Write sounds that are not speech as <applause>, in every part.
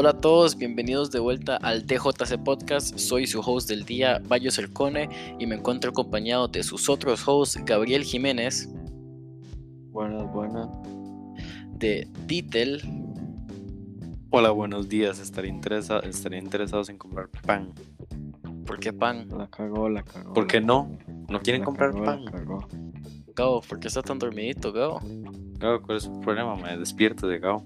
Hola a todos, bienvenidos de vuelta al DJC Podcast. Soy su host del día, Bayo Cercone, y me encuentro acompañado de sus otros hosts, Gabriel Jiménez. Buenas, buenas. De Ditel. Hola, buenos días. Estaría, interesa estaría interesados en comprar pan. ¿Por qué pan? La cagó, la cagó. ¿Por qué no? ¿No quieren La comprar cagó, pan? La cagó. Gabo, ¿por qué está tan dormidito, Gabo? Gabo, ¿cuál es su problema? Me despierto de Gabo.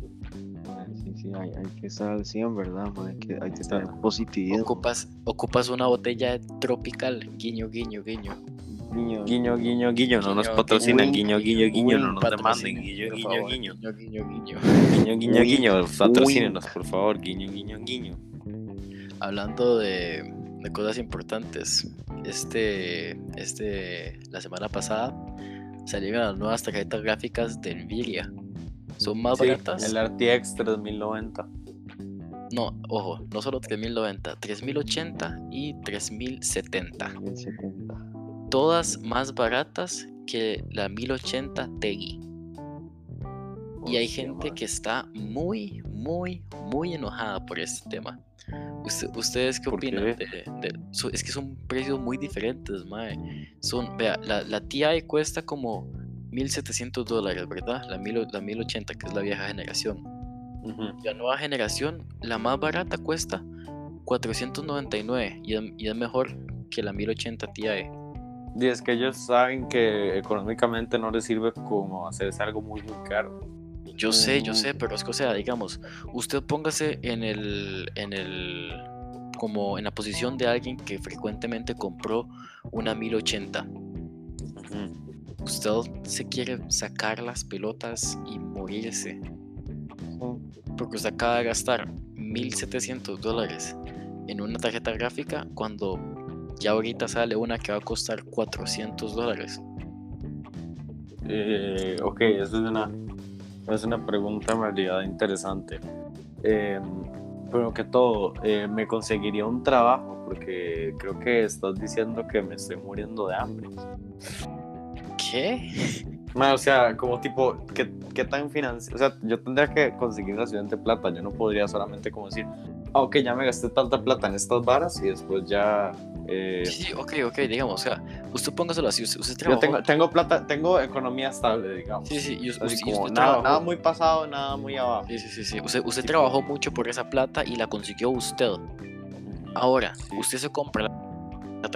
Sí, hay, hay que estar al 100, ¿verdad? man? Hay que, hay que tener positividad. Ocupas, ocupas una botella tropical. Guiño, guiño, guiño. Niño, Guiño, guiño, guiño, no nos Guiño, patrocinan. guiño, Guiño, guiño, guiño, no nos demanden. Guiño, guiño, guiño. Guiño, guiño, guiño. Guiño, guiño, guiño. Patrocínenos, por favor. Guiño, guiño, guiño. Hablando de, de cosas importantes, este, este, la semana pasada salieron las nuevas tarjetas gráficas de Nvidia. ¿Son más Sí, baratas? el RTX 3090. No, ojo, no solo 3090, 3080 y 3070. 1070. Todas más baratas que la 1080 Ti. Y hay gente que está muy, muy, muy enojada por este tema. Usted- ¿Ustedes qué ¿Por opinan? qué? de- de- so- es que son precios muy diferentes, mae. Son, vea, la, la TI cuesta como 1700 dólares, ¿verdad? La, 1000 la 1080, que es la vieja generación. Ujú. La nueva generación, la más barata cuesta 499 y es, y es mejor que la 1080 Ti. Y es que ellos saben que económicamente no les sirve como hacerse algo muy, muy caro. Yo sé, yo Mm. sé, pero es que, o sea, digamos, usted póngase en el, en el, como en la posición de alguien que frecuentemente compró una 1080. Ujú. Usted se quiere sacar las pelotas y morirse, porque usted acaba de gastar 1700 dólares en una tarjeta gráfica cuando ya ahorita sale una que va a costar 400 dólares. Eh, ok, eso es una, es una pregunta en interesante. Eh, primero que todo, eh, me conseguiría un trabajo porque creo que estás diciendo que me estoy muriendo de hambre. ¿Qué? <laughs> O sea, como tipo, ¿qué, qué tan financiero? O sea, yo tendría que conseguir la suficiente plata. Yo no podría solamente como decir, ah, ok, ya me gasté tanta plata en estas varas y después ya... eh, Sí, sí, ok, ok, digamos, o sea, usted póngaselo así, usted, usted yo tengo, tengo plata, tengo economía estable, digamos. Sí, sí, y Así usted nada, trabajó- nada muy pasado, nada muy abajo. Sí, sí, sí, sí. Usted, trabajó mucho por esa plata y la consiguió usted. Ahora, usted se compra la, la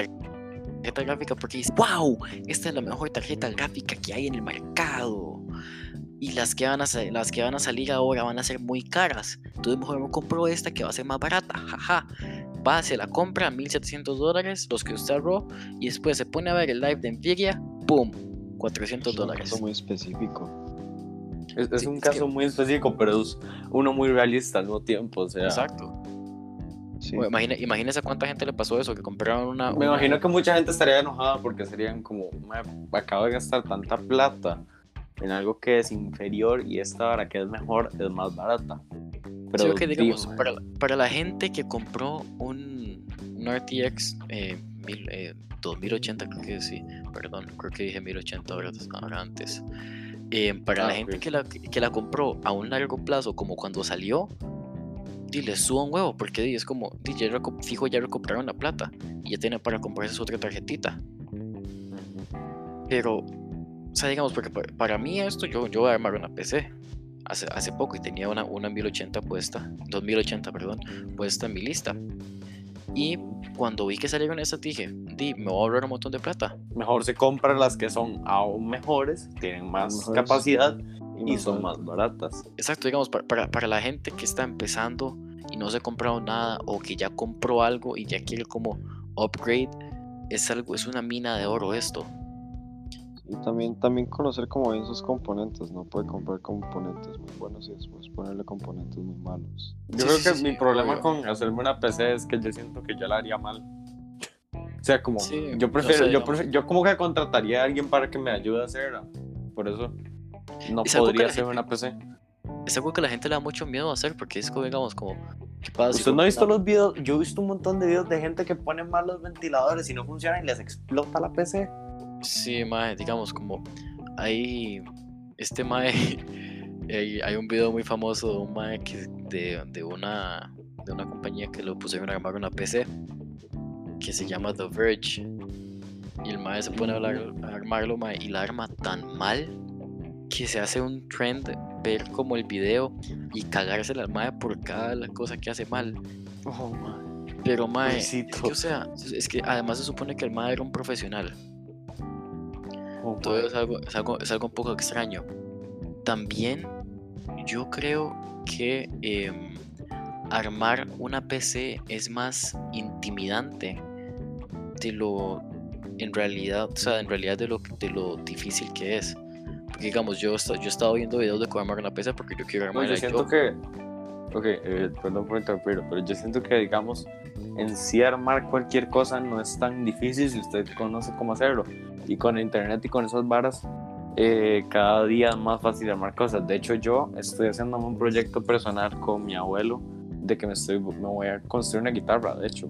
tarjeta gráfica porque dice, wow, esta es la mejor tarjeta gráfica que hay en el mercado. Y las que, van a, las que van a salir ahora van a ser muy caras. Entonces mejor me compro esta que va a ser más barata. Jaja. Va, se la compra, 1700 dólares, los que usted ahorró. Y después se pone a ver el live de Nvidia, ¡pum! 400 Es un dólares. caso muy específico. Es, es Sí, un es que- caso muy específico, pero es uno muy realista al mismo tiempo. O sea, Exacto. Sí. Bueno, imagine- imagínese a cuánta gente le pasó eso, que compraron una... me una- imagino que mucha gente estaría enojada porque serían como, "Ma, acabo de gastar tanta plata en algo que es inferior y esta vara que es mejor es más barata. Pero Sí, digamos, para, la- para la gente que compró un, un RTX eh, mil- eh, 2080, creo que sí, perdón, creo que dije 1080 ahora, antes. Eh, para Ah, la gente ok. que la, que la compró a un largo plazo, como cuando salió, y le suba un huevo, porque di, es como, di, ya fijo, ya recuperaron la plata y ya tienen para comprarse su otra tarjetita. Pero, o sea, digamos, porque pa- para, mí esto, yo, yo voy a armar una PC hace, hace poco y tenía una, una 1080 puesta, 2080, perdón, puesta en mi lista. Y cuando vi que salieron esas, dije, di, me voy a ahorrar un montón de plata. Mejor se compran las que son aún mejores, tienen más Mejores. capacidad y más son más baratas. Exacto, digamos, para, para, para la gente que está empezando y no se ha comprado nada o que ya compró algo y ya quiere como upgrade, es algo, es una mina de oro esto. Y también, también conocer cómo ven sus componentes. No puede comprar componentes muy buenos y después ponerle componentes muy malos. Yo Sí, creo sí, que sí, mi sí, problema obvio. con hacerme una PC es que yo siento que yo la haría mal. O sea, como Sí, yo no prefiero, sé, yo, prefiero- yo como que contrataría a alguien para que me ayude a hacerla. Por eso no podría hacerme gente- una PC. Es algo que la gente le da mucho miedo a hacer porque es como, digamos, como, ¿qué pasa si Usted no ha visto los videos, yo he visto un montón de videos de gente que pone mal los ventiladores y no funcionan y les explota la PC. Sí, mae, digamos, como, hay, este mae <laughs> hay, hay un video muy famoso de un mae que- de, de una, de una compañía que lo pusieron a armar una PC que se llama The Verge. Y el mae se pone a, hablar- a armarlo mae, y la arma tan mal que se hace un trend ver como el video y cagarse la mae por cada la cosa que hace mal. Oh. Pero mae, es Pobrecito. que, o sea, es- es que además se supone que el mae era un profesional. Oh, Todo es algo, es algo, es algo un poco extraño. También yo creo que em, armar una PC es más intimidante de lo en realidad, o sea, en realidad de lo, de lo difícil que es. Digamos, yo, yo he estado viendo videos de cómo armar una PC porque yo quiero No, armar yo siento que. Ok, eh, perdón por interrumpir, pero yo siento que, digamos, en sí armar cualquier cosa no es tan difícil si usted conoce cómo hacerlo. Y con internet y con esas varas, eh, cada día es más fácil armar cosas. De hecho, yo estoy haciendo un proyecto personal con mi abuelo de que me, estoy, me voy a construir una guitarra, de hecho.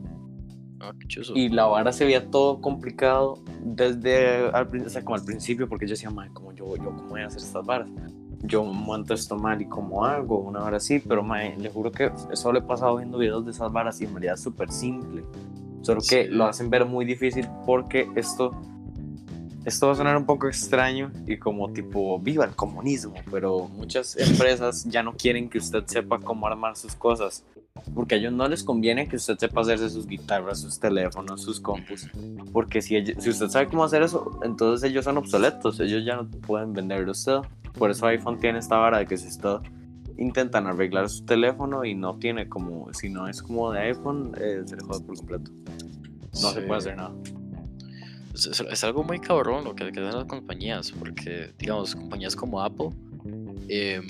Ah. Y la vara se veía todo complicado desde al, o sea, como al principio, porque yo decía, madre, ¿cómo yo, yo cómo voy a hacer estas varas? Yo monto esto mal y cómo hago, una vara así, pero madre, le juro que eso le he pasado viendo videos de esas varas y en realidad es súper simple. Solo que Sí. lo hacen ver muy difícil porque esto, esto va a sonar un poco extraño y como tipo, viva el comunismo, pero muchas empresas ya no quieren que usted sepa cómo armar sus cosas. Porque a ellos no les conviene que usted sepa hacerse sus guitarras, sus teléfonos, sus compus. Porque si, ellos- si usted sabe cómo hacer eso, entonces ellos son obsoletos. Ellos ya no pueden venderle a usted. Por eso iPhone tiene esta vara de que si usted intentan arreglar su teléfono y no tiene como, si no es como de iPhone, eh, se le jode por completo. No se Sí. puede hacer nada. Es, es- es algo muy cabrón lo que, que hacen las compañías, porque, digamos, compañías como Apple, Eh,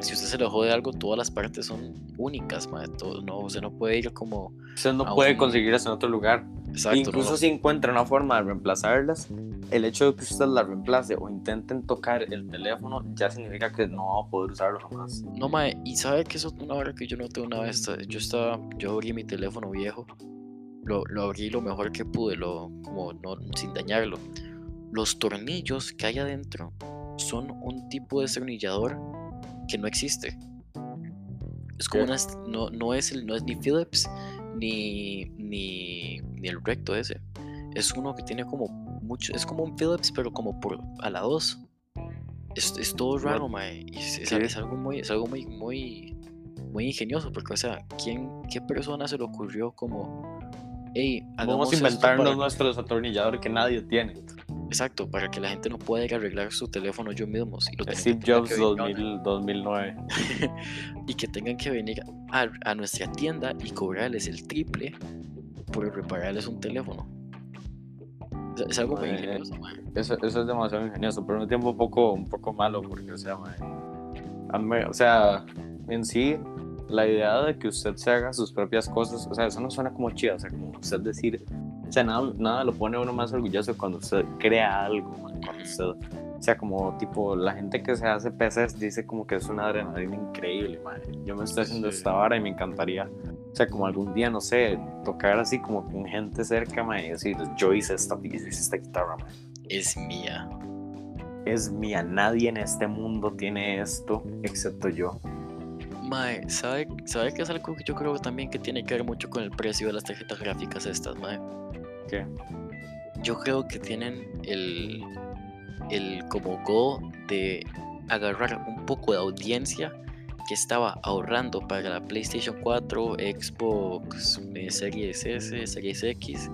si usted se le jode algo, todas las partes son únicas, mae, todo, no, usted no puede ir como... usted no a puede un- conseguir eso en otro lugar. Exacto, Incluso no, si encuentra una forma de reemplazarlas, el hecho de que usted las reemplace o intenten tocar el teléfono ya significa que no va a poder usarlo jamás. no, mae, y sabe que eso es una hora que yo noté una vez, eh, yo estaba, yo abrí mi teléfono viejo, lo, lo abrí lo mejor que pude, lo, como no, sin dañarlo. Los tornillos que hay adentro son un tipo de destornillador que no existe. Es como una, no, no es el, no es ni Phillips ni, ni, ni el recto ese. Es uno que tiene como mucho, es como un Phillips, pero como por a la 2. Es, es todo raro, mae. Y es, es- es algo muy, es algo muy, muy, muy ingenioso, porque, o sea, ¿quién, ¿qué persona se le ocurrió como, hey, Vamos a inventarnos para- nuestros atornilladores que nadie tiene. Exacto, para que la gente no pueda ir a arreglar su teléfono yo mismos. Y, lo Steve Jobs que venir 2000, 2009. a- y que tengan que venir a, a nuestra tienda y cobrarles el triple por repararles un teléfono. Sea, Es algo muy ingenioso, mae. Eso, eso es demasiado ingenioso, pero al mismo tiempo un poco, un poco malo, porque, o sea, o sea, en sí, la idea de que usted se haga sus propias cosas, o sea, eso no suena como chido, o sea, como usted decir, o sea, nada, nada lo pone uno más orgulloso cuando usted crea algo, mae, cuando usted, o sea, como tipo, la gente que se hace PCs dice como que es una adrenalina increíble, mae. Yo me estoy haciendo Sí. esta vara y me encantaría, o sea, como algún día, no sé, tocar así como con gente cerca, mae, y decir, yo hice esta, hice esta guitarra, mae Es mía. es mía. Nadie en este mundo tiene esto excepto yo. Mae, ¿sabe, ¿sabe qué es algo que yo creo también que tiene que ver mucho con el precio de las tarjetas gráficas estas, mae? ¿Qué? Yo creo que tienen el, el como go de agarrar un poco de audiencia que estaba ahorrando para la PlayStation 4, Xbox eh, Series S, Series X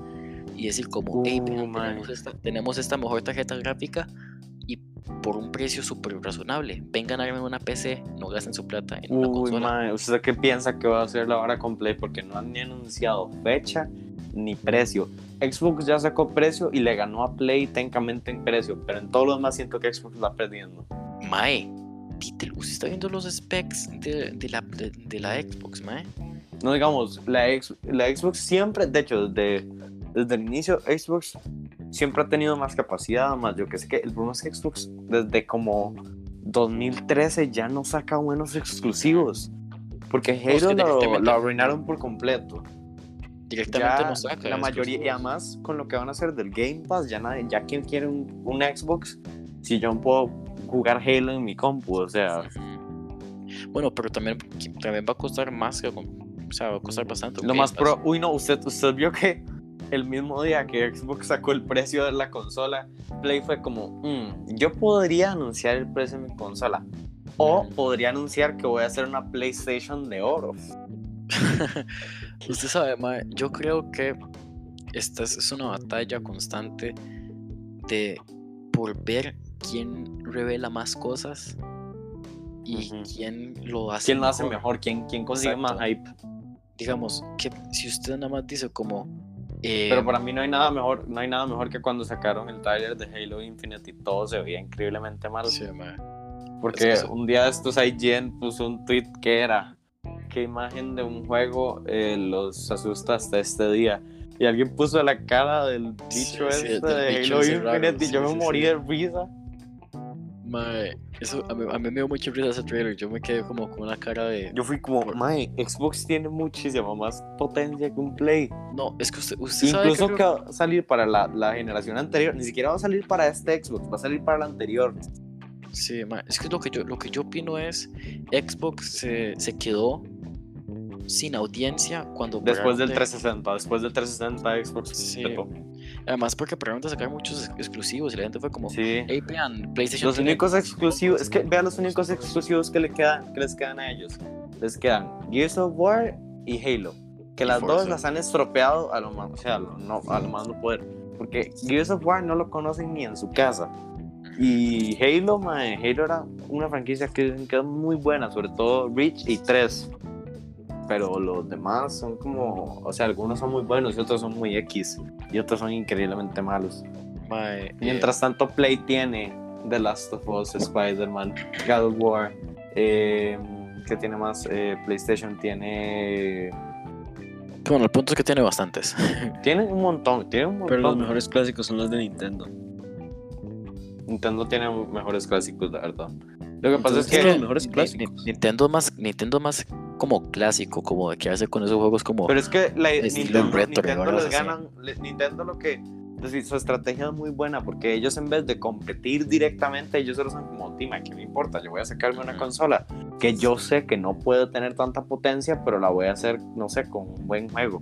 y decir como, hey, Uh, tenemos, esta, tenemos esta mejor tarjeta gráfica por un precio súper razonable. Vengan a una PC, no gasten su plata en una Uy, consola. mae, ¿usted qué piensa que va a hacer la hora con Play? Porque no han ni anunciado fecha ni precio. Xbox ya sacó precio y le ganó a Play técnicamente en precio, pero en todo lo demás siento que Xbox va perdiendo. Mae, usted está viendo los specs de, de la, de, de la Xbox, mae. No digamos, la, ex- la Xbox siempre, de hecho, desde, desde el inicio, Xbox siempre ha tenido más capacidad, más yo que sé que el problema es que Xbox desde como 2013 ya no saca buenos exclusivos. Porque es que Halo lo, lo arruinaron por completo. Directamente Ya no saca. la mayoría, y además con lo que van a hacer del Game Pass, ya nadie, ya quien quiere un, un Xbox, si yo no puedo jugar Halo en mi compu, o sea. Bueno, pero también, también va a costar más que. O sea, va a costar bastante. Lo más pro. Uy, no, usted, usted vio que el mismo día que Xbox sacó el precio de la consola, Play fue como, "Mm, yo podría anunciar el precio de mi consola. O podría anunciar que voy a hacer una PlayStation de oro. <laughs> Usted sabe, mae, yo creo que esta es, una batalla constante de por ver quién revela más cosas y quién lo hace ¿Quién lo hace mejor? ¿Quién, quién consigue más hype? Digamos, que si usted nada más dice como... eh, Pero para mí no hay nada mejor, no hay nada mejor que cuando sacaron el trailer de Halo Infinite y todo se veía increíblemente mal. sí, Porque Es que- un día de estos IGN puso un tweet que era qué imagen de un juego eh, los asusta hasta este día. Y alguien puso la cara del Sí, bicho sí, este del de bicho Halo ese raro, Infinite y yo sí, me sí, morí sí. de risa. mae, eso a mí, a mí me dio mucha risa ese trailer. Yo me quedé como con una cara de... Yo fui como, Por- mae, Xbox tiene muchísima más potencia que un Play. No, es que usted, usted sabe Incluso que... que va a salir para la, la generación anterior, ni siquiera va a salir para este Xbox, va a salir para la anterior. Sí, ma, es que lo que yo, lo que yo opino es, Xbox se, se quedó sin audiencia cuando... Después del probablemente- 360, después del 360 Xbox Sí. petó. Además porque probablemente sacaron muchos ex- exclusivos y la gente fue como, Sí. hey, vean, PlayStation Los únicos exclusivos, juegos". es que vean los únicos exclusivos que, le quedan, que les quedan a ellos. Les quedan Gears of War y Halo. Que Y las dos las han estropeado a lo más, o sea, a lo, no, a lo más no poder. Porque Gears of War no lo conocen ni en su casa. Y Halo, mae, Halo era una franquicia que quedó muy buena, sobre todo Reach y 3. Pero los demás son como, o sea, algunos son muy buenos y otros son muy X. Y otros son increíblemente malos. Ma, eh, Mientras tanto, Play tiene The Last of Us, Spider-Man, God of War. Eh, ¿Qué tiene más? Eh, PlayStation tiene. bueno, el punto es que tiene bastantes. <laughs> Tiene un montón. Tiene un montón. Pero los mejores clásicos son los de Nintendo. Nintendo tiene mejores clásicos, la verdad. Lo que pasa es que. los mejores clásicos. Nintendo más, Nintendo más como clásico, como de quedarse con esos juegos como... Pero es que la, Nintendo, retro, Nintendo les ganan. Nintendo lo que. es decir, su estrategia es muy buena porque ellos en vez de competir directamente, ellos solo son como, Tima, ¿qué me importa? Yo voy a sacarme una consola que yo sé que no puede tener tanta potencia, pero la voy a hacer, no sé, con un buen juego.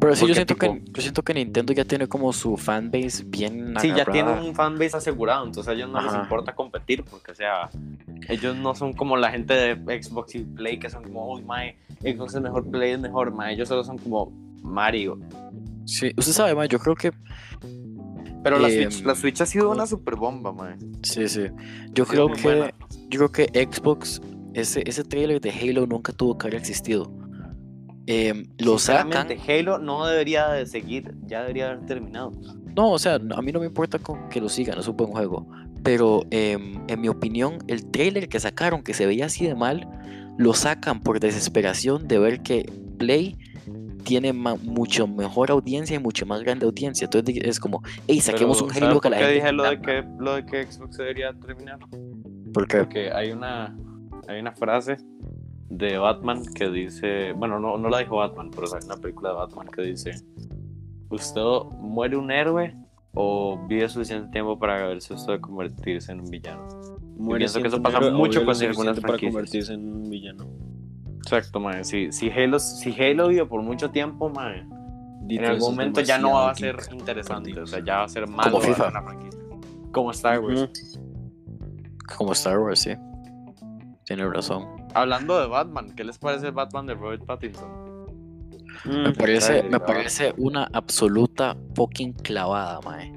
Pero sí, yo siento, que, tipo- yo siento que Nintendo ya tiene como su fanbase bien Sí, ya agarrada. tienen un fanbase asegurado, entonces a ellos no les Ajá. importa competir porque, o sea, ellos no son como la gente de Xbox y Play que son como, uy, mae, Xbox es mejor, Play es mejor, mae. Ellos solo son como Mario. Sí, usted sabe, ma, yo creo que... Pero la, Em, Switch, la Switch ha sido una super bomba, mae. Sí, sí. Yo creo que... buena. Yo creo que Xbox, ese, ese trailer de Halo nunca tuvo que haber existido. Em, lo sacan... Halo no debería de seguir, ya debería haber terminado. No, o sea, a mí no me importa con que lo sigan, es un buen juego. Pero em, en mi opinión, el trailer que sacaron, que se veía así de mal, lo sacan por desesperación de ver que Play tiene mucho mejor audiencia y mucho más grande audiencia. Entonces es como, hey, saquemos Pero, un ¿saben Halo que por la qué gente. dije lo de encanta?". que, lo de que Xbox debería terminar? ¿Por qué? Porque hay una, hay una frase de Batman que dice, bueno, no, no la dijo Batman, pero hay una película de Batman que dice, ¿usted muere un héroe o vive suficiente tiempo para verse usted de convertirse en un villano? Muere pienso que eso pasa mucho con algunas para franquicias. convertirse en un villano. Exacto, mae. Si, si, Halo, si Halo vive por mucho tiempo, mae, Dito en algún momento ya no va a ser interesante, o sea, ya va a ser malo Como FIFA. una franquicia. Como Star Wars. Como Star Wars, sí. Tiene razón. Hablando de Batman, ¿qué les parece el Batman de Robert Pattinson? Me Mm, parece, me parece una absoluta fucking clavada, mae.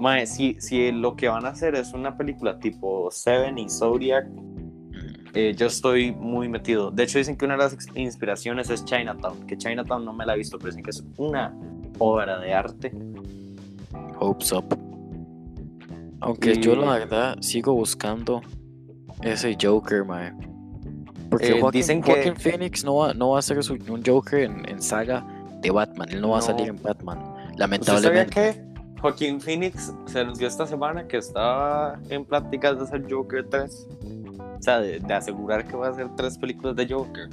Mae, si, si lo que van a hacer es una película tipo Seven y Zodiac, Mm. eh, yo estoy muy metido. De hecho, dicen que una de las inspiraciones es Chinatown, que Chinatown no me la he visto, pero dicen que es una obra de arte. Hopes up. Aunque yo la verdad sigo buscando ese Joker, mae. Porque Eh, Joaquin, dicen que- Joaquin Phoenix no va, no va a ser su- un Joker en, en saga de Batman. Él no va a No. salir en Batman. ¿Usted sabía Lamentablemente. que Joaquín Phoenix se anunció esta semana que estaba en pláticas de hacer Joker 3? O sea, de, de asegurar que va a hacer tres películas de Joker.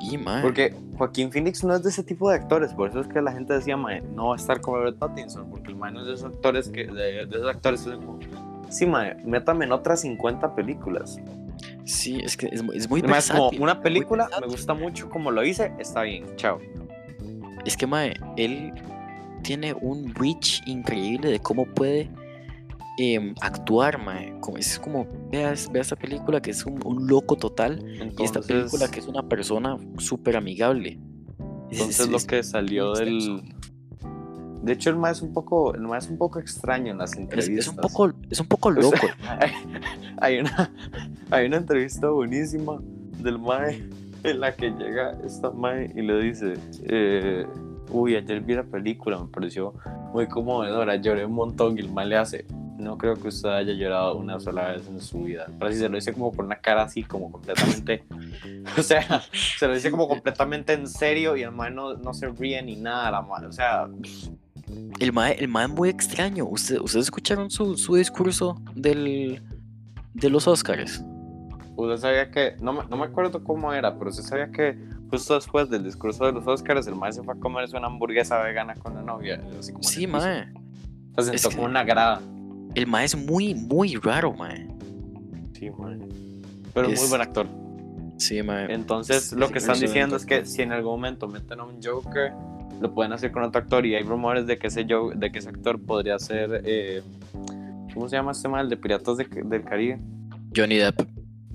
Y, mae. Porque Joaquín Phoenix no es de ese tipo de actores, por eso es que la gente decía, "Mae, no va a estar como Robert Pattinson, porque el man no es de esos actores que, de, de esos actores que Sí, mae, métame en otras 50 películas. Sí, es que es, es muy Mae, es como versátil, una película, me versátil. gusta mucho como lo hice, está bien, chao. Es que, mae, él tiene un reach increíble de cómo puede em, actuar, mae. Es como, veas, vea esta película que es un, un loco total y esta película que es una persona súper amigable. Es- Entonces es- lo es que salió del... De hecho, el mae es un poco, el mae es un poco extraño en las Es, entrevistas. es un poco, es un poco <laughs> O sea, loco. hay, <laughs> hay una, hay una entrevista buenísima del mae en la que llega esta mae y le dice, eh, uy, ayer vi la película, me pareció muy conmovedora, lloré un montón y el mae le hace, no creo que usted haya llorado una sola vez en su vida. Pero así se lo dice como con una cara así, como completamente, <laughs> o sea, se lo dice como completamente en serio y el mae no, no se ríe ni nada, la mae, o sea, El mae, el mae muy extraño. ¿Usted- ¿Ustedes escucharon su, su discurso del, de los Oscars? Usted sabía que, no me, no me acuerdo cómo era, pero usted sabía que justo después del discurso de los Oscars, el mae se fue a comerse una hamburguesa vegana con la novia. Así como Sí, mae. Se sentó como una grada. El mae es muy, muy raro, mae. Sí, mae. Pero Es- muy buen actor. Sí, mae. Entonces, Sí, lo que están diciendo es que si en algún momento meten a un Joker, lo pueden hacer con otro actor. Y hay rumores de que ese, Jo- de que ese actor podría ser. eh, ¿Cómo se llama este mal? De Piratas de- del Caribe. Johnny Depp.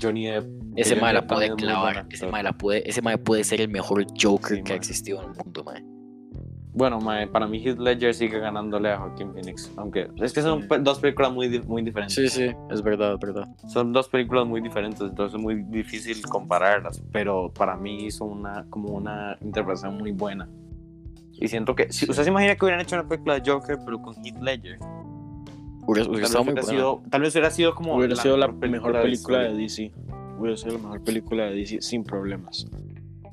Johnny Depp. Ese mae la puede clavar. Ese mae, la puede, ese mae puede ser el mejor Joker Sí, que ha existido en el mundo, mae. Bueno, mae, para mí Heath Ledger sigue ganándole a Joaquin Phoenix. Aunque es que son pe- dos películas muy, muy diferentes. Sí, sí, es verdad, es verdad. Son dos películas muy diferentes, entonces es muy difícil compararlas. Pero para mí hizo una, como una interpretación muy buena. Y siento que, si, ¿usted se imagina que hubieran hecho una película de Joker, pero con Heath Ledger? Hubiera, Tal hubiera vez, hubiera buena. sido, tal vez hubiera sido como. Hubiera sido la mejor película historia. de DC. Hubiera sido la mejor película de DC sin problemas.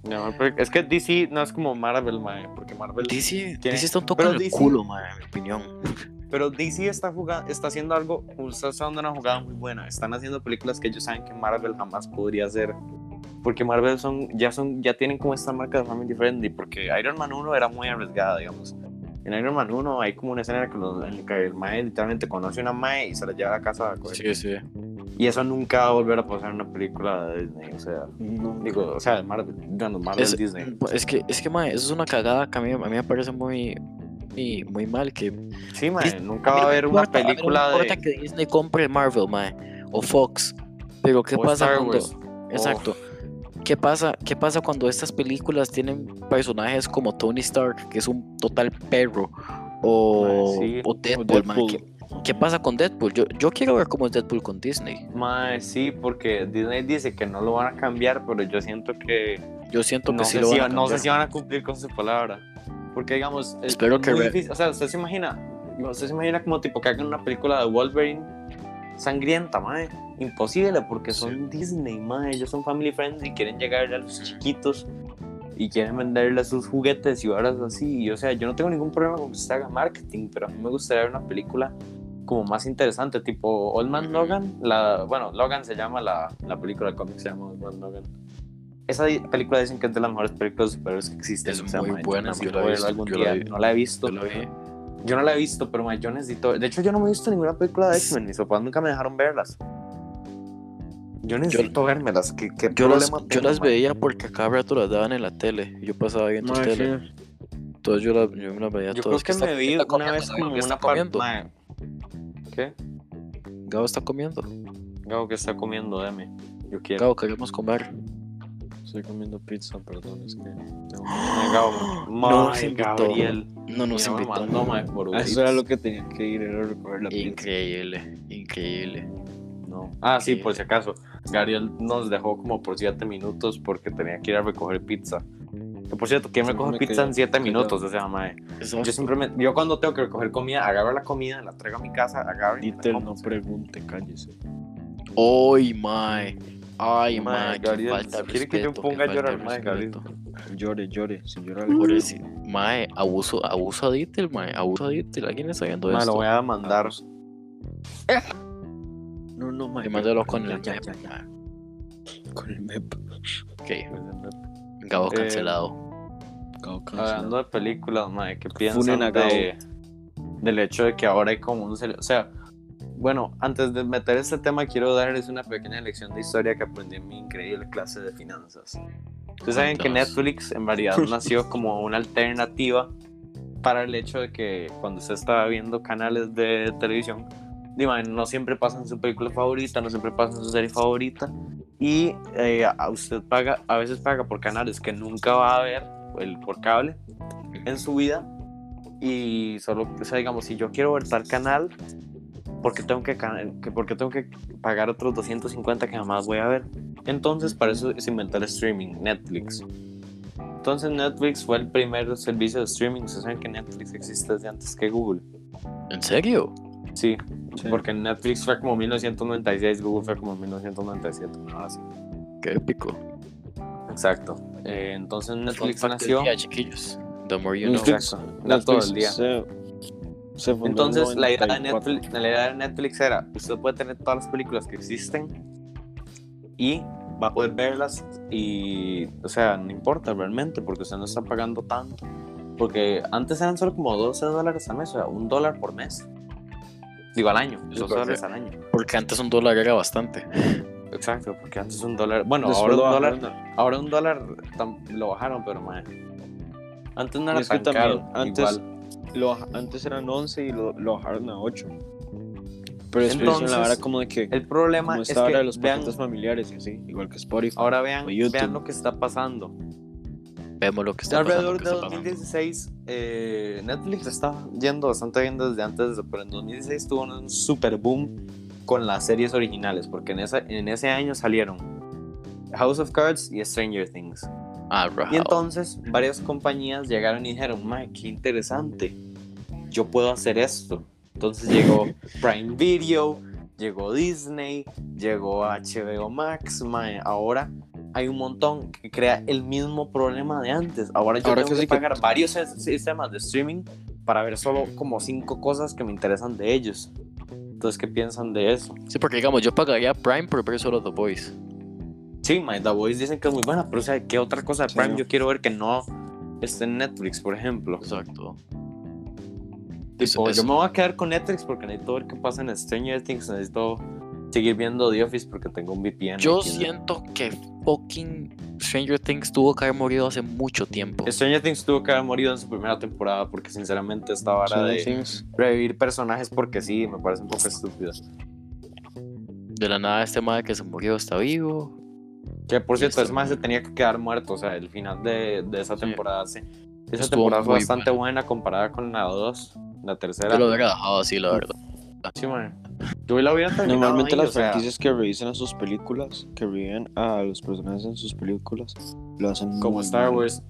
La mejor peli- Es que DC no es como Marvel, mae, porque Marvel. DC, Tiene- DC está un toque en el DC culo, mae, en mi opinión. <laughs> Pero DC está jugando, está haciendo algo, está haciendo una jugada muy buena. Están haciendo películas que ellos saben que Marvel jamás podría hacer. Porque Marvel son, ya son, ya tienen como esta marca de family friendly. Porque Iron Man 1 era muy arriesgada, digamos. En Iron Man 1 hay como una escena en la que, los- en la que el Mae literalmente conoce a una Mae y se la lleva a casa a. Sí, sí. Y eso nunca va a volver a pasar en una película de Disney. O sea, No, digo, o sea, de Marvel, Marvel Es, Disney. es que, es que, mae, eso es una cagada que a mí, a mí me parece muy, muy, muy mal. Que Sí, Mae, Disney- nunca va a haber una importa- a mí no película importa de. que Disney compre Marvel, mae, o Fox. Pero ¿qué o pasa Star cuando... Wars. Exacto. ¿Qué pasa, ¿Qué pasa cuando estas películas tienen personajes como Tony Stark, que es un total perro? O, sí. o Deadpool, Deadpool. ¿Qué, qué pasa con Deadpool? Yo, yo quiero ver cómo es Deadpool con Disney. Mae, sí, porque Disney dice que no lo van a cambiar, pero yo siento que Yo siento que no, sí sé lo si, van a no sé cambiar. si van a cumplir con su palabra. Porque, digamos, es que difícil. O sea, usted se imagina, usted se imagina como tipo que hagan una película de Wolverine sangrienta, mae. Imposible, porque son Disney, mae. Ellos son family friendly y quieren llegarle a los chiquitos y quieren venderle sus juguetes y horas así. Y, o sea, yo no tengo ningún problema con que se haga marketing, pero a mí me gustaría ver una película como más interesante, tipo Old Man. Logan. La, bueno, Logan se llama la, la película de cómic, se llama Old Man Logan. Esa película dicen que es de las mejores películas de superhéroes que existen. Es o sea, muy buena, yo la visto, yo la vi. No la he visto. Yo vi. Yo no la he visto, pero yo necesito. De hecho, yo no me he visto ninguna película de X-Men. Mis papás nunca me dejaron verlas. Yo necesito vérmelas. ¿Qué, qué Yo las, problema yo tengo, las mae? veía porque a cada rato las daban en la tele. Yo pasaba viendo Mae, tele. sí. Entonces yo, la- yo me las veía Yo creo todas. que está- me vi está una comiendo, vez ¿sabe lo como que está una parte. comiendo? ¿Qué? Gabo está comiendo. Gabo que está comiendo, deme. Yo quiero. Gabo, queremos comer. Estoy comiendo pizza, perdón, es que tengo... <gasps> Gabo. <gasps> No. Gabriel. No nos me invitó. mandó, mae, por Ah, Eso era lo que tenía que ir, era recoger la pizza. Increíble, increíble. No. Ah, sí, Sí. por si acaso. Gabriel nos dejó como por 7 minutos porque tenía que ir a recoger pizza. Que por cierto, ¿quién recoge pizza quedé- en 7 quedé- minutos? O sea, mae. Yo simplemente, yo cuando tengo que recoger comida, agarro la comida, la traigo a mi casa, agarro y como. no pregunte, cállese. Ay, mae. Ay, Mae, Gabriel, ¿quiere que yo respeto, ponga a llorar, mae, Gabriel? respeto. Llore, llore, si llora Por le eso, mae, abuso, abuso a Dittel, mae. Abuso a Dittel. ¿Alguien está viendo Mae, esto? lo voy a mandar. No, no, mae. Y mándalo pero- con ya, el ya, MEP, ya, ya. mae. Con el MEP. Ok. Gabo Eh, cancelado. Cao cancelado. Hablando de películas, mae, ¿qué piensan a Gabo. de, del hecho de que ahora hay como un... O sea, Bueno, antes de meter este tema, quiero darles una pequeña lección de historia que aprendí en mi increíble clase de finanzas. Ustedes saben que. Netflix en realidad <laughs> nació como una alternativa para el hecho de que cuando usted estaba viendo canales de televisión, no siempre pasan su película favorita, no siempre pasan su serie favorita, y eh, a usted paga, a veces paga por canales que nunca va a ver el, por cable en su vida, y solo, o sea, digamos, si yo quiero ver tal canal, porque tengo que, porque tengo que pagar otros 250 que jamás voy a ver. Entonces, para eso se inventó el streaming, Netflix. Entonces, Netflix fue el primer servicio de streaming. Ustedes saben que Netflix existe desde antes que Google. ¿En serio? Sí, Sí. porque Netflix fue como 1996, Google fue como 1997. nada así. Qué épico. Exacto. Eh, entonces, Netflix nació. día, chiquillos. The more you know. Netflix, Exacto, era todo el día. se, se fundó en Entonces, la idea, de 94. Netflix, la idea de Netflix era, usted puede tener todas las películas que existen y va a poder verlas y, o sea, no importa realmente porque usted no está pagando tanto. Porque antes eran solo como 12 dólares al mes, o sea, un dólar por mes. Digo, al año, Sí, 12 porque- dólares al año. Porque antes un dólar era bastante. Exacto, porque antes un dólar, bueno, ahora un dólar, ahora un dólar tam- lo bajaron, pero man, antes no era tan caro, antes- igual. Lo antes eran 11 y lo, lo bajaron a 8. Pero después hicieron la Entonces, vara como de que El problema como es que de los vean, familiares y así, igual que Spotify. ahora vean, vean lo que está pasando. Vemos lo que está pasando. alrededor de está pasando. 2016, eh, Netflix está yendo bastante bien desde antes, pero en 2016 tuvo un super boom con las series originales, porque en, esa, en ese año salieron House of Cards y Stranger Things. Ah, Y entonces varias compañías llegaron y dijeron, "Mae, qué interesante, yo puedo hacer esto. Entonces llegó <laughs> Prime Video, llegó Disney, llegó HBO Max, mae, ahora hay un montón que crea el mismo problema de antes. Ahora yo Ahora tengo que sí que- pagar varios sis- sistemas de streaming para ver solo como cinco cosas que me interesan de ellos. Entonces, ¿qué piensan de eso? Sí, porque digamos, yo pagaría Prime por ver solo The Voice. Sí, My The Voice dicen que es muy buena, pero o sea, ¿qué otra cosa de Sí. Prime yo quiero ver que no esté en Netflix, por ejemplo? Exacto. Tipo, yo me voy a quedar con Netflix porque necesito ver qué pasa en Stranger Things, necesito seguir viendo The Office porque tengo un VPN. Yo en- siento que fucking Stranger Things tuvo que haber morido hace mucho tiempo. Stranger Things tuvo que haber morido en su primera temporada porque sinceramente esta vara de Things. revivir personajes porque sí, me parece un poco estúpido. De la nada este madre que se murió está vivo. Que por cierto, es más, se tenía que quedar muerto, o sea, el final de, de esa Sí. temporada, sí. Esa Estuvo temporada fue bastante buena comparada con la 2, la tercera. Yo lo hubiera dejado así, la verdad. Sí, man. Yo la hubiera terminado Normalmente ahí, las o sea, franquicias que revisan a sus películas, que reviven a los personajes en sus películas, lo hacen como muy Star mal. Wars,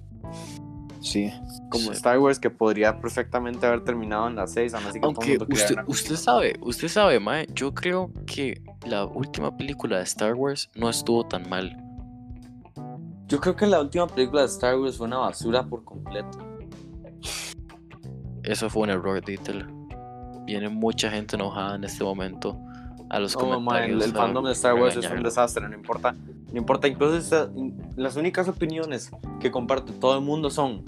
Sí. como Sí. Star Wars que podría perfectamente haber terminado en la 6, aún así que todo el Aunque mundo usted, usted sabe, usted sabe, mae, yo creo que la última película de Star Wars no estuvo tan mal. Yo creo que la última película de Star Wars fue una basura por completo. Eso fue un error, Dieter. Viene mucha gente enojada en este momento a los man, comentarios. el, fandom de Star Wars es un desastre, no importa. No importa, incluso esta- las únicas opiniones que comparte todo el mundo son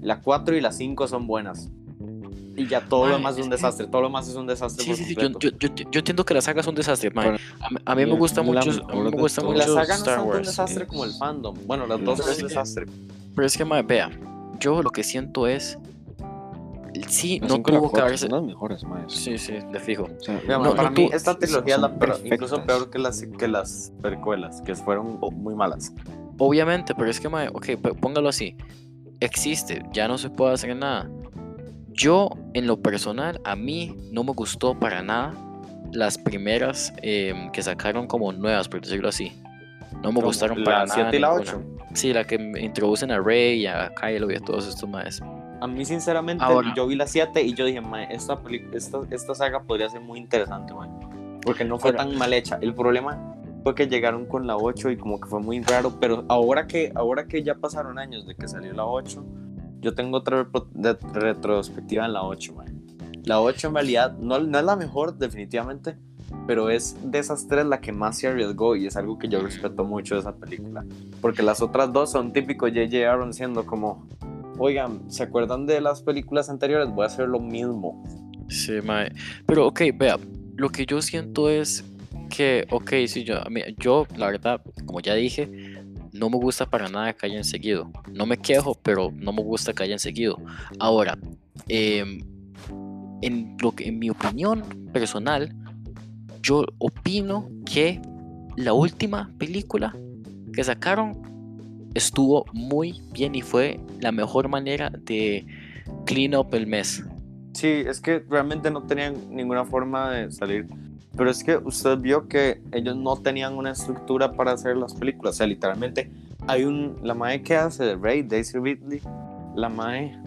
la 4 y la 5 son buenas. Y ya todo lo demás es un que- desastre, todo lo demás es un desastre Sí, por sí, sí, yo, yo, yo, yo entiendo que la saga es un desastre. Pero- A, mí- a mí me gusta mucho, a mí me gusta todas. la mucho saga no es Star un Wars. desastre es- como el fandom. Bueno, las dos pero son es un que- desastre. Pero es que, mae, vea, yo lo que siento es. Sí, no tuvo que haberse. son las mejores, maes. Sí, sí, de fijo. O sea, No, man, para no mí, tú- esta trilogía es la peor- incluso peor que las, que las precuelas, que fueron muy malas. Obviamente, pero es que, mae, ok, póngalo así. Existe, ya no se puede hacer nada. Yo, en lo personal, a mí no me gustó para nada las primeras em, que sacaron como nuevas, por decirlo así. No me Como gustaron la para nada. 7 y la ninguna. 8. Sí, la que me introducen a Rey, a Kylo y a todos estos más. A mí, sinceramente, Ahora. yo vi la 7 y yo dije, "Mae, esta, esta, esta saga podría ser muy interesante, mae", Porque no fue Ahora. tan mal hecha. El problema fue que llegaron con la 8 y como que fue muy raro. Pero ahora que, ahora que ya pasaron años de que salió la 8, yo tengo otra de- retrospectiva en la 8, mae. La 8 en realidad no, no es la mejor, definitivamente. Pero es de esas tres la que más se arriesgó y es algo que yo respeto mucho de esa película. Porque las otras dos son típicos J.J. Aaron siendo como, oigan, ¿se acuerdan de las películas anteriores? Voy a hacer lo mismo. Sí, mae. Pero, ok, vea, lo que yo siento es que, ok, sí, yo, yo, la verdad, como ya dije, no me gusta para nada que hayan seguido. No me quejo, pero no me gusta que hayan seguido. Ahora, em, en, lo que, en mi opinión personal, yo opino que la última película que sacaron estuvo muy bien y fue la mejor manera de clean up el mes. Sí, es que realmente no tenían ninguna forma de salir. Pero es que usted vio que ellos no tenían una estructura para hacer las películas. O sea, literalmente hay un. La mae que hace de Rey, Daisy Ridley, la mae.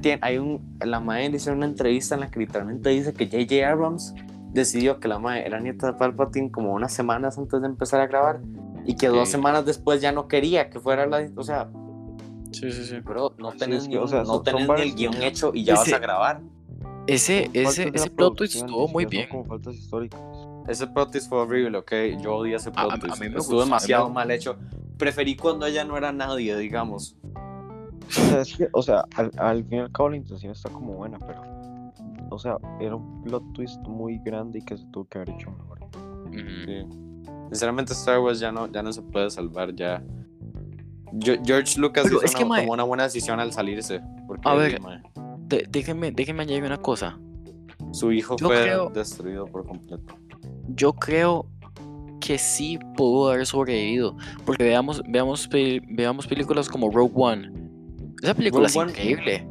Tiene, hay un, la mae le hizo una entrevista en la que literalmente dice que J.J. Abrams decidió que la mae era nieta de Palpatine como unas semanas antes de empezar a grabar y que dos semanas después ya no quería que fuera la. O sea, Sí, sí, sí. bro, no tenés, es que, o sea, no tenés ni el guion hecho y ya Ese- vas a grabar. Ese, ese, ese plot twist estuvo muy bien. Como faltas históricas. Ese plot twist fue horrible, ok. Yo odié ese A- plot a- mí me Estuvo gustó, demasiado me- mal hecho. Preferí cuando ella no era nadie, digamos. O sea, es que, o sea, al, al fin y al cabo la intención está como buena, pero. O sea, era un plot twist muy grande y que se tuvo que haber hecho mejor. Sí. Sinceramente, Star Wars ya no, ya no se puede salvar. ya Yo- George Lucas Pero hizo es que, una- mae- tomó una buena decisión al salirse. Porque, A ver, mae, De- déjenme, déjenme añadir una cosa. su hijo yo fue creo- destruido por completo. Yo creo que sí pudo haber sobrevivido. Porque veamos, veamos, veamos películas como Rogue One. Esa película es One- increíble.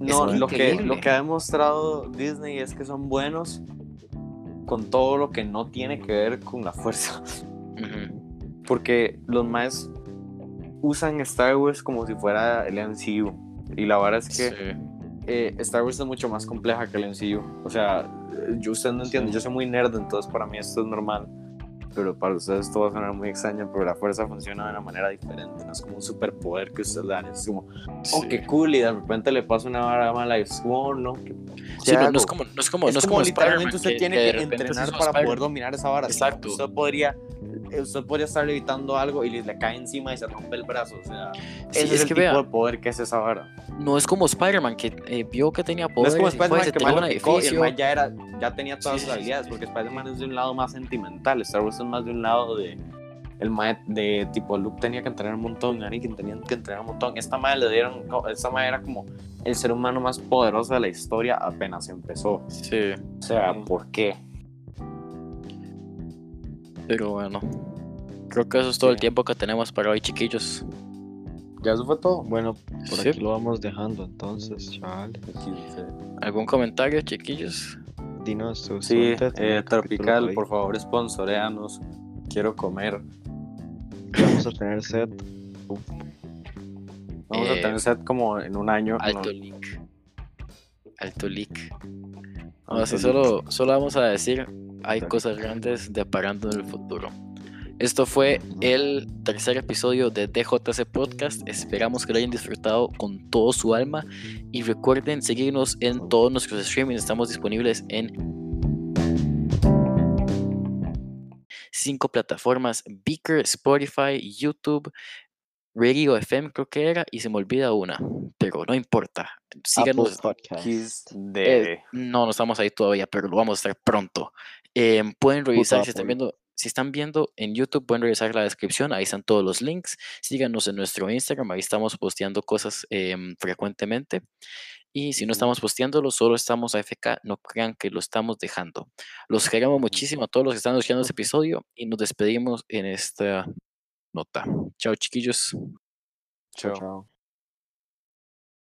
No, Es lo que, lo que ha demostrado Disney es que son buenos con todo lo que no tiene que ver con la fuerza. Porque los más usan Star Wars como si fuera el MCU. Y la verdad es que Sí. Eh, Star Wars es mucho más compleja que el MCU. O sea, yo usted no entiende, Sí. yo soy muy nerd, entonces para mí esto es normal. Pero para ustedes esto va a sonar muy extraño, pero la fuerza funciona de una manera diferente. No es como un superpoder que usted le da. Es como, oh, Sí. qué cool, y de repente le pasa una vara mala y es como, oh, no, ¿qué, Sí, no, no es como, no es como, es no es como, como literalmente usted tiene de que, se entrenar para poder dominar esa vara. Exacto. Usted podría, eh, usted podría estar levitando algo y le, le cae encima y se rompe el brazo. O sea, Sí, ese es es, el que tipo vea, de poder que es esa vara. no es como Spider-Man que eh, vio que tenía No poderes es como Spider-Man que tiró a más un picó y ya, era, ya tenía todas Sí, sus habilidades, porque Spider-Man es de un lado más sentimental. Star Wars es más de un lado de. El mae de tipo Luke tenía que entrenar un montón, Anakin tenía que entrenar un montón. Esta madre le dieron, esta madre era como el ser humano más poderoso de la historia apenas empezó. Sí, O sea, Sí. ¿por qué? pero bueno. Creo que eso es todo el tiempo que tenemos para hoy, chiquillos. Ya eso fue todo. Bueno, por Sí. aquí lo vamos dejando entonces, chaval. ¿Algún comentario, chiquillos? Dinos tu Sí, eh, Tropical, por favor, sponsoreanos. Quiero comer. Vamos a tener set. Uf, <laughs> Vamos Eh, a tener set como en un año. Alto ¿no? leak. Alto leak. Alto Ahora sí, leak. solo, solo vamos a decir, hay Alto cosas grandes deparando en el futuro. Esto fue el tercer episodio de DJC Podcast. Esperamos que lo hayan disfrutado con todo su alma. Y recuerden seguirnos en todos nuestros streamings. Estamos disponibles en cinco plataformas: Beaker, Spotify, YouTube, Radio FM, creo que era. Y se me olvida una, pero no importa. Síganos. Podcast. De. Eh, no, no estamos ahí todavía, pero lo vamos a estar pronto. Em, pueden revisar si están viendo. Si están viendo en YouTube, pueden revisar la descripción, ahí están todos los links. Síganos en nuestro Instagram, ahí estamos posteando cosas em, frecuentemente. Y si no estamos posteándolo, solo estamos AFK, no crean que lo estamos dejando. Los queremos muchísimo a todos los que están escuchando este episodio y nos despedimos en esta nota. Chao, chiquillos. Chao, Chao. chao.